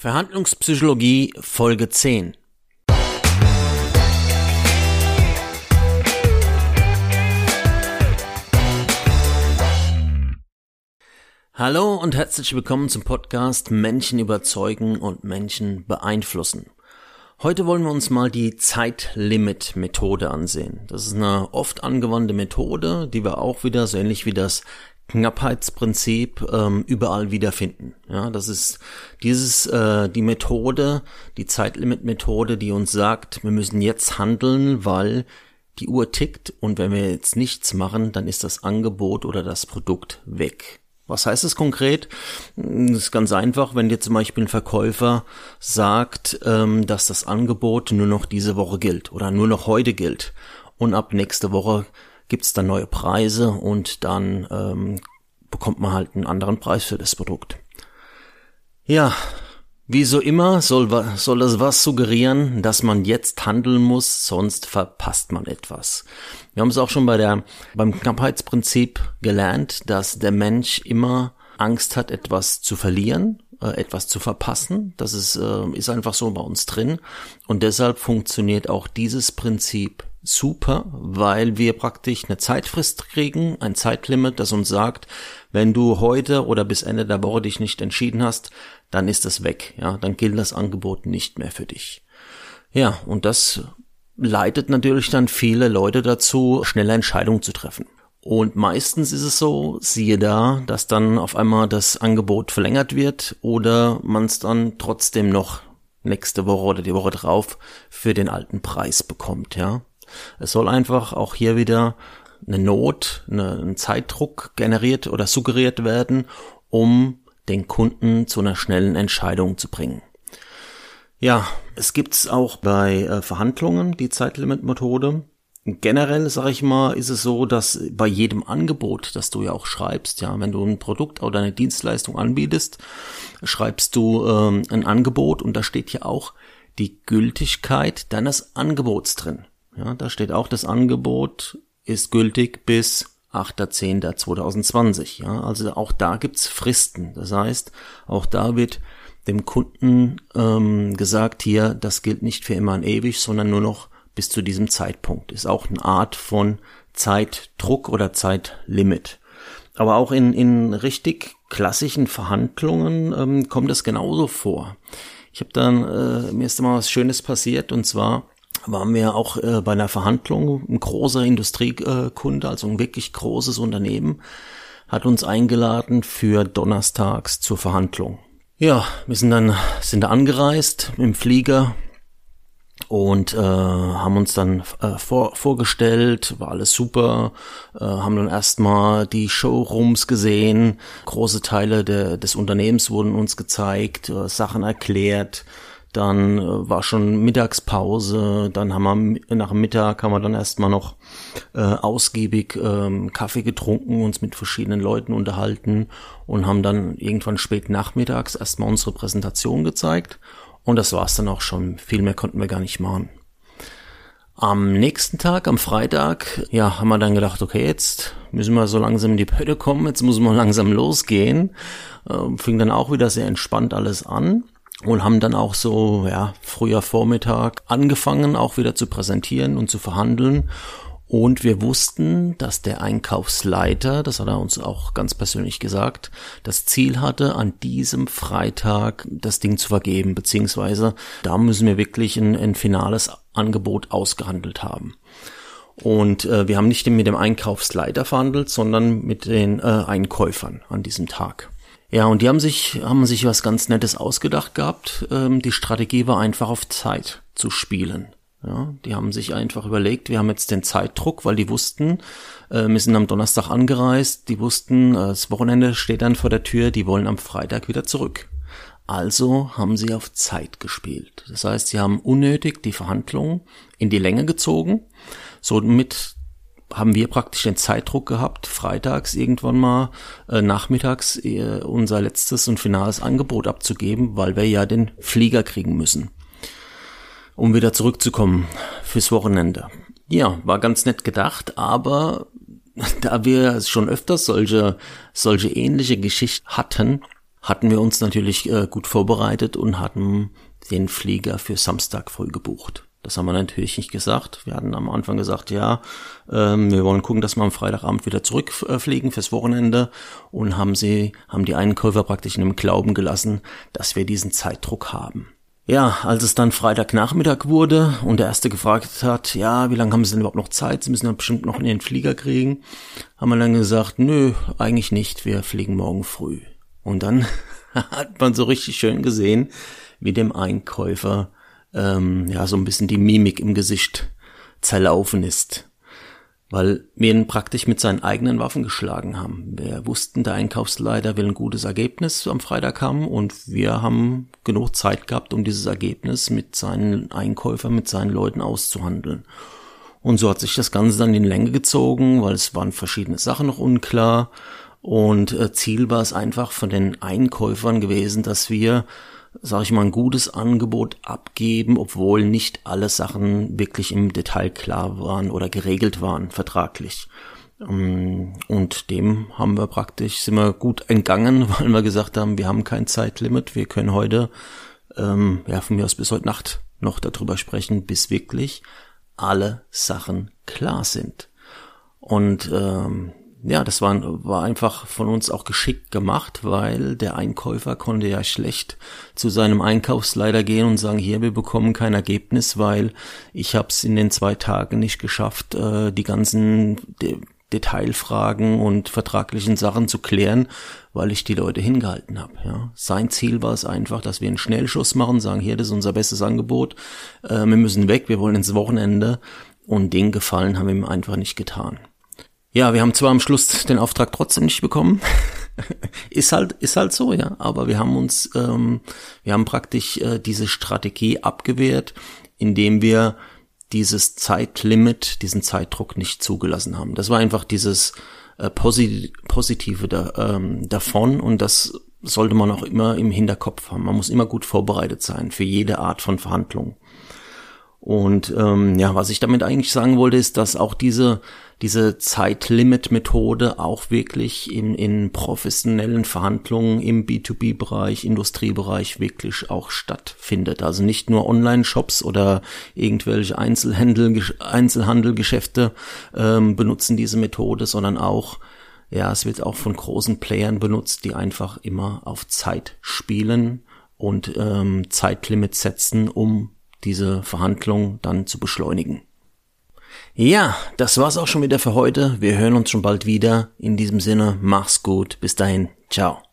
Verhandlungspsychologie Folge 10 Hallo und herzlich willkommen zum Podcast Menschen überzeugen und Menschen beeinflussen. Heute wollen wir uns mal die Zeitlimit-Methode ansehen. Das ist eine oft angewandte Methode, die wir auch wieder so ähnlich wie das Knappheitsprinzip ähm, überall wiederfinden. Ja, das ist dieses äh, die Methode, die Zeitlimit-Methode, die uns sagt, wir müssen jetzt handeln, weil die Uhr tickt und wenn wir jetzt nichts machen, dann ist das Angebot oder das Produkt weg. Was heißt es konkret? Das ist ganz einfach, wenn dir zum Beispiel ein Verkäufer sagt, ähm, dass das Angebot nur noch diese Woche gilt oder nur noch heute gilt und ab nächste Woche gibt's dann neue Preise und dann ähm, bekommt man halt einen anderen Preis für das Produkt. Ja, wie so immer soll, soll das was suggerieren, dass man jetzt handeln muss, sonst verpasst man etwas. Wir haben es auch schon bei der, beim Knappheitsprinzip gelernt, dass der Mensch immer Angst hat, etwas zu verlieren, äh, etwas zu verpassen. Das ist, äh, ist einfach so bei uns drin. Und deshalb funktioniert auch dieses Prinzip super, weil wir praktisch eine Zeitfrist kriegen, ein Zeitlimit, das uns sagt, wenn du heute oder bis Ende der Woche dich nicht entschieden hast, dann ist das weg, ja, dann gilt das Angebot nicht mehr für dich. Ja, und das leitet natürlich dann viele Leute dazu, schnelle Entscheidungen zu treffen. Und meistens ist es so, siehe da, dass dann auf einmal das Angebot verlängert wird oder man es dann trotzdem noch nächste Woche oder die Woche drauf für den alten Preis bekommt, ja. Es soll einfach auch hier wieder eine Not, eine, ein Zeitdruck generiert oder suggeriert werden, um den Kunden zu einer schnellen Entscheidung zu bringen. Ja, es gibt's auch bei äh, Verhandlungen die Zeitlimit-Methode. Generell, sag ich mal, ist es so, dass bei jedem Angebot, das du ja auch schreibst, ja, wenn du ein Produkt oder eine Dienstleistung anbietest, schreibst du ähm, ein Angebot und da steht ja auch die Gültigkeit deines Angebots drin. Ja, da steht auch, das Angebot ist gültig bis 8.10.2020. Ja, also auch da gibt's Fristen. Das heißt, auch da wird dem Kunden ähm, gesagt, hier, das gilt nicht für immer und ewig, sondern nur noch bis zu diesem Zeitpunkt. Ist auch eine Art von Zeitdruck oder Zeitlimit. Aber auch in, in richtig klassischen Verhandlungen ähm, kommt das genauso vor. Ich habe dann, äh, mir ist mal was Schönes passiert und zwar waren wir auch äh, bei einer Verhandlung, ein großer Industriekunde, also ein wirklich großes Unternehmen, hat uns eingeladen für donnerstags zur Verhandlung. Ja, wir sind dann sind da angereist im Flieger und äh, haben uns dann äh, vor, vorgestellt, war alles super, äh, haben dann erstmal die Showrooms gesehen, große Teile de, des Unternehmens wurden uns gezeigt, äh, Sachen erklärt, dann äh, war schon Mittagspause, dann haben wir nach Mittag haben wir dann erstmal noch äh, ausgiebig ähm, Kaffee getrunken, uns mit verschiedenen Leuten unterhalten und haben dann irgendwann spät nachmittags erstmal unsere Präsentation gezeigt und das war's dann auch schon. Viel mehr konnten wir gar nicht machen. Am nächsten Tag, am Freitag, ja, haben wir dann gedacht, okay, jetzt müssen wir so langsam in die Pötte kommen, jetzt muss man langsam losgehen. Äh, fing dann auch wieder sehr entspannt alles an und haben dann auch so, ja, früher Vormittag angefangen, auch wieder zu präsentieren und zu verhandeln. Und wir wussten, dass der Einkaufsleiter, das hat er uns auch ganz persönlich gesagt, das Ziel hatte, an diesem Freitag das Ding zu vergeben, beziehungsweise da müssen wir wirklich ein, ein finales Angebot ausgehandelt haben. Und äh, wir haben nicht mit dem Einkaufsleiter verhandelt, sondern mit den äh, Einkäufern an diesem Tag. Ja, und die haben sich, haben sich was ganz Nettes ausgedacht gehabt. Ähm, die Strategie war einfach auf Zeit zu spielen. Ja, die haben sich einfach überlegt, wir haben jetzt den Zeitdruck, weil die wussten, äh, wir sind am Donnerstag angereist, die wussten, äh, das Wochenende steht dann vor der Tür, die wollen am Freitag wieder zurück. Also haben sie auf Zeit gespielt. Das heißt, sie haben unnötig die Verhandlungen in die Länge gezogen, somit haben wir praktisch den Zeitdruck gehabt, freitags irgendwann mal äh, nachmittags äh, unser letztes und finales Angebot abzugeben, weil wir ja den Flieger kriegen müssen, um wieder zurückzukommen fürs Wochenende. Ja, war ganz nett gedacht, aber da wir schon öfters solche, solche ähnliche Geschichten hatten, hatten wir uns natürlich äh, gut vorbereitet und hatten den Flieger für Samstag früh gebucht. Das haben wir natürlich nicht gesagt. Wir hatten am Anfang gesagt, ja, ähm, wir wollen gucken, dass wir am Freitagabend wieder zurückfliegen fürs Wochenende und haben sie, haben die Einkäufer praktisch in dem Glauben gelassen, dass wir diesen Zeitdruck haben. Ja, als es dann Freitagnachmittag wurde und der Erste gefragt hat, ja, wie lange haben Sie denn überhaupt noch Zeit? Sie müssen ja bestimmt noch in den Flieger kriegen. Haben wir dann gesagt, nö, eigentlich nicht, wir fliegen morgen früh. Und dann hat man so richtig schön gesehen, wie dem Einkäufer ähm, ja so ein bisschen die Mimik im Gesicht zerlaufen ist. Weil wir ihn praktisch mit seinen eigenen Waffen geschlagen haben. Wir wussten, der Einkaufsleiter will ein gutes Ergebnis am Freitag haben und wir haben genug Zeit gehabt, um dieses Ergebnis mit seinen Einkäufern, mit seinen Leuten auszuhandeln. Und so hat sich das Ganze dann in Länge gezogen, weil es waren verschiedene Sachen noch unklar. Und äh, Ziel war es einfach von den Einkäufern gewesen, dass wir sage ich mal, ein gutes Angebot abgeben, obwohl nicht alle Sachen wirklich im Detail klar waren oder geregelt waren, vertraglich. Ähm, und dem haben wir praktisch, sind wir gut entgangen, weil wir gesagt haben, wir haben kein Zeitlimit, wir können heute, ähm, ja, von mir aus bis heute Nacht noch darüber sprechen, bis wirklich alle Sachen klar sind. Und ähm, ja, das war, war einfach von uns auch geschickt gemacht, weil der Einkäufer konnte ja schlecht zu seinem Einkaufsleiter gehen und sagen, hier, wir bekommen kein Ergebnis, weil ich habe es in den zwei Tagen nicht geschafft, äh, die ganzen De Detailfragen und vertraglichen Sachen zu klären, weil ich die Leute hingehalten habe. Ja. Sein Ziel war es einfach, dass wir einen Schnellschuss machen, sagen, hier, das ist unser bestes Angebot, äh, wir müssen weg, wir wollen ins Wochenende und den Gefallen haben wir ihm einfach nicht getan. Ja, wir haben zwar am Schluss den Auftrag trotzdem nicht bekommen. ist halt, ist halt so, ja. Aber wir haben uns, ähm, wir haben praktisch äh, diese Strategie abgewehrt, indem wir dieses Zeitlimit, diesen Zeitdruck nicht zugelassen haben. Das war einfach dieses äh, Posit Positive da, ähm, davon und das sollte man auch immer im Hinterkopf haben. Man muss immer gut vorbereitet sein für jede Art von Verhandlung. Und ähm, ja, was ich damit eigentlich sagen wollte, ist, dass auch diese diese Zeitlimit-Methode auch wirklich in, in professionellen Verhandlungen im B2B-Bereich, Industriebereich wirklich auch stattfindet. Also nicht nur Online-Shops oder irgendwelche Einzelhandel, Einzelhandelgeschäfte ähm, benutzen diese Methode, sondern auch ja, es wird auch von großen Playern benutzt, die einfach immer auf Zeit spielen und ähm, Zeitlimits setzen, um diese Verhandlung dann zu beschleunigen. Ja, das war's auch schon wieder für heute. Wir hören uns schon bald wieder. In diesem Sinne, mach's gut. Bis dahin. Ciao.